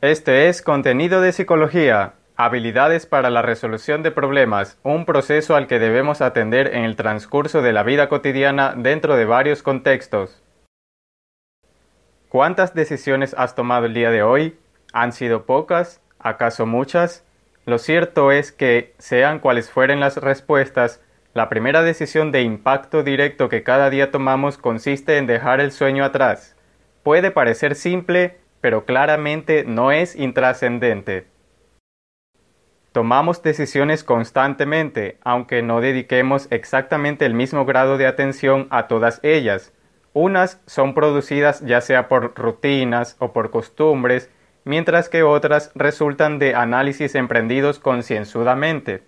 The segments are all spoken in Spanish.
Este es Contenido de Psicología, habilidades para la resolución de problemas, un proceso al que debemos atender en el transcurso de la vida cotidiana dentro de varios contextos. ¿Cuántas decisiones has tomado el día de hoy? ¿Han sido pocas? ¿Acaso muchas? Lo cierto es que, sean cuales fueren las respuestas, la primera decisión de impacto directo que cada día tomamos consiste en dejar el sueño atrás. Puede parecer simple, pero claramente no es intrascendente. Tomamos decisiones constantemente, aunque no dediquemos exactamente el mismo grado de atención a todas ellas, unas son producidas ya sea por rutinas o por costumbres, mientras que otras resultan de análisis emprendidos concienzudamente.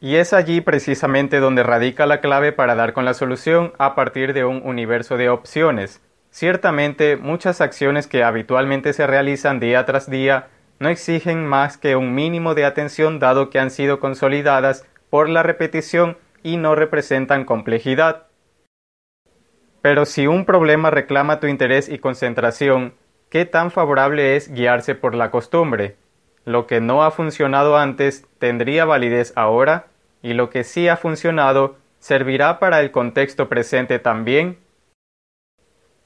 Y es allí precisamente donde radica la clave para dar con la solución a partir de un universo de opciones. Ciertamente, muchas acciones que habitualmente se realizan día tras día no exigen más que un mínimo de atención dado que han sido consolidadas por la repetición y no representan complejidad. Pero si un problema reclama tu interés y concentración, ¿qué tan favorable es guiarse por la costumbre? Lo que no ha funcionado antes tendría validez ahora y lo que sí ha funcionado servirá para el contexto presente también.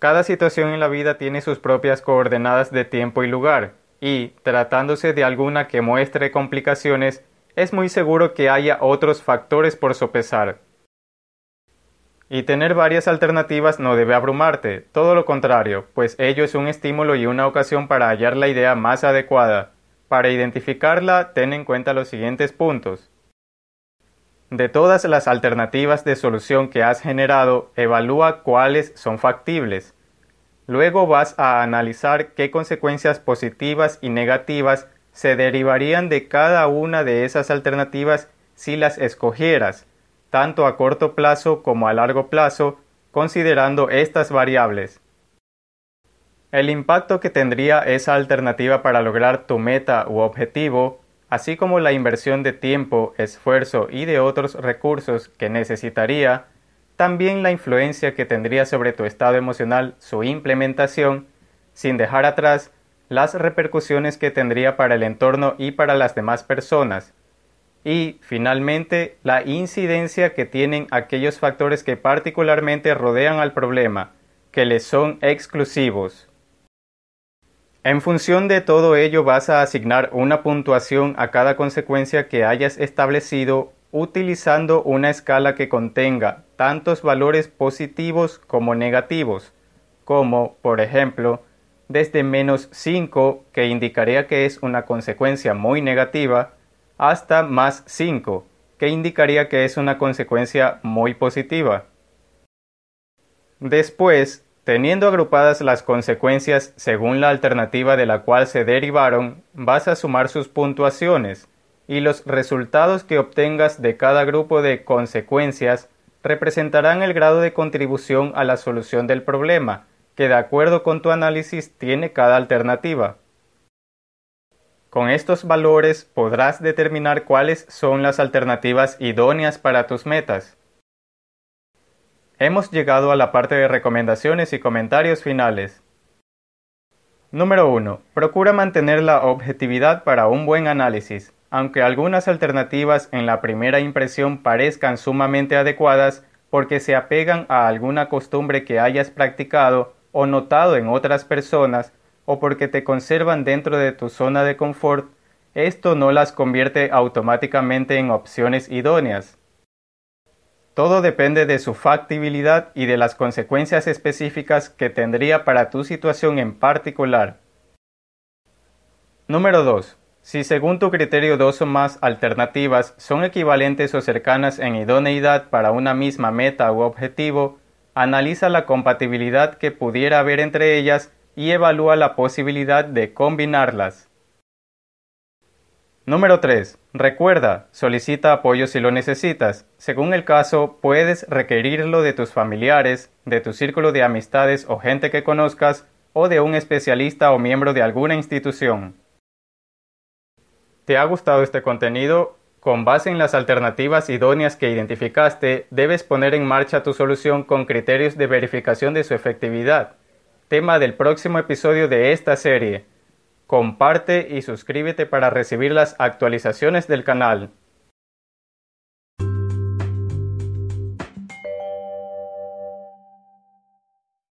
Cada situación en la vida tiene sus propias coordenadas de tiempo y lugar, y, tratándose de alguna que muestre complicaciones, es muy seguro que haya otros factores por sopesar. Y tener varias alternativas no debe abrumarte, todo lo contrario, pues ello es un estímulo y una ocasión para hallar la idea más adecuada. Para identificarla, ten en cuenta los siguientes puntos. De todas las alternativas de solución que has generado, evalúa cuáles son factibles. Luego vas a analizar qué consecuencias positivas y negativas se derivarían de cada una de esas alternativas si las escogieras tanto a corto plazo como a largo plazo, considerando estas variables. El impacto que tendría esa alternativa para lograr tu meta u objetivo, así como la inversión de tiempo, esfuerzo y de otros recursos que necesitaría, también la influencia que tendría sobre tu estado emocional su implementación, sin dejar atrás las repercusiones que tendría para el entorno y para las demás personas, y, finalmente, la incidencia que tienen aquellos factores que particularmente rodean al problema, que les son exclusivos. En función de todo ello vas a asignar una puntuación a cada consecuencia que hayas establecido utilizando una escala que contenga tantos valores positivos como negativos, como, por ejemplo, desde menos 5, que indicaría que es una consecuencia muy negativa, hasta más 5, que indicaría que es una consecuencia muy positiva. Después, teniendo agrupadas las consecuencias según la alternativa de la cual se derivaron, vas a sumar sus puntuaciones, y los resultados que obtengas de cada grupo de consecuencias representarán el grado de contribución a la solución del problema, que de acuerdo con tu análisis tiene cada alternativa. Con estos valores podrás determinar cuáles son las alternativas idóneas para tus metas. Hemos llegado a la parte de recomendaciones y comentarios finales. Número 1. Procura mantener la objetividad para un buen análisis. Aunque algunas alternativas en la primera impresión parezcan sumamente adecuadas porque se apegan a alguna costumbre que hayas practicado o notado en otras personas, o porque te conservan dentro de tu zona de confort, esto no las convierte automáticamente en opciones idóneas. Todo depende de su factibilidad y de las consecuencias específicas que tendría para tu situación en particular. Número 2. Si según tu criterio dos o más alternativas son equivalentes o cercanas en idoneidad para una misma meta u objetivo, analiza la compatibilidad que pudiera haber entre ellas y evalúa la posibilidad de combinarlas. Número 3. Recuerda, solicita apoyo si lo necesitas. Según el caso, puedes requerirlo de tus familiares, de tu círculo de amistades o gente que conozcas, o de un especialista o miembro de alguna institución. ¿Te ha gustado este contenido? Con base en las alternativas idóneas que identificaste, debes poner en marcha tu solución con criterios de verificación de su efectividad tema del próximo episodio de esta serie. Comparte y suscríbete para recibir las actualizaciones del canal.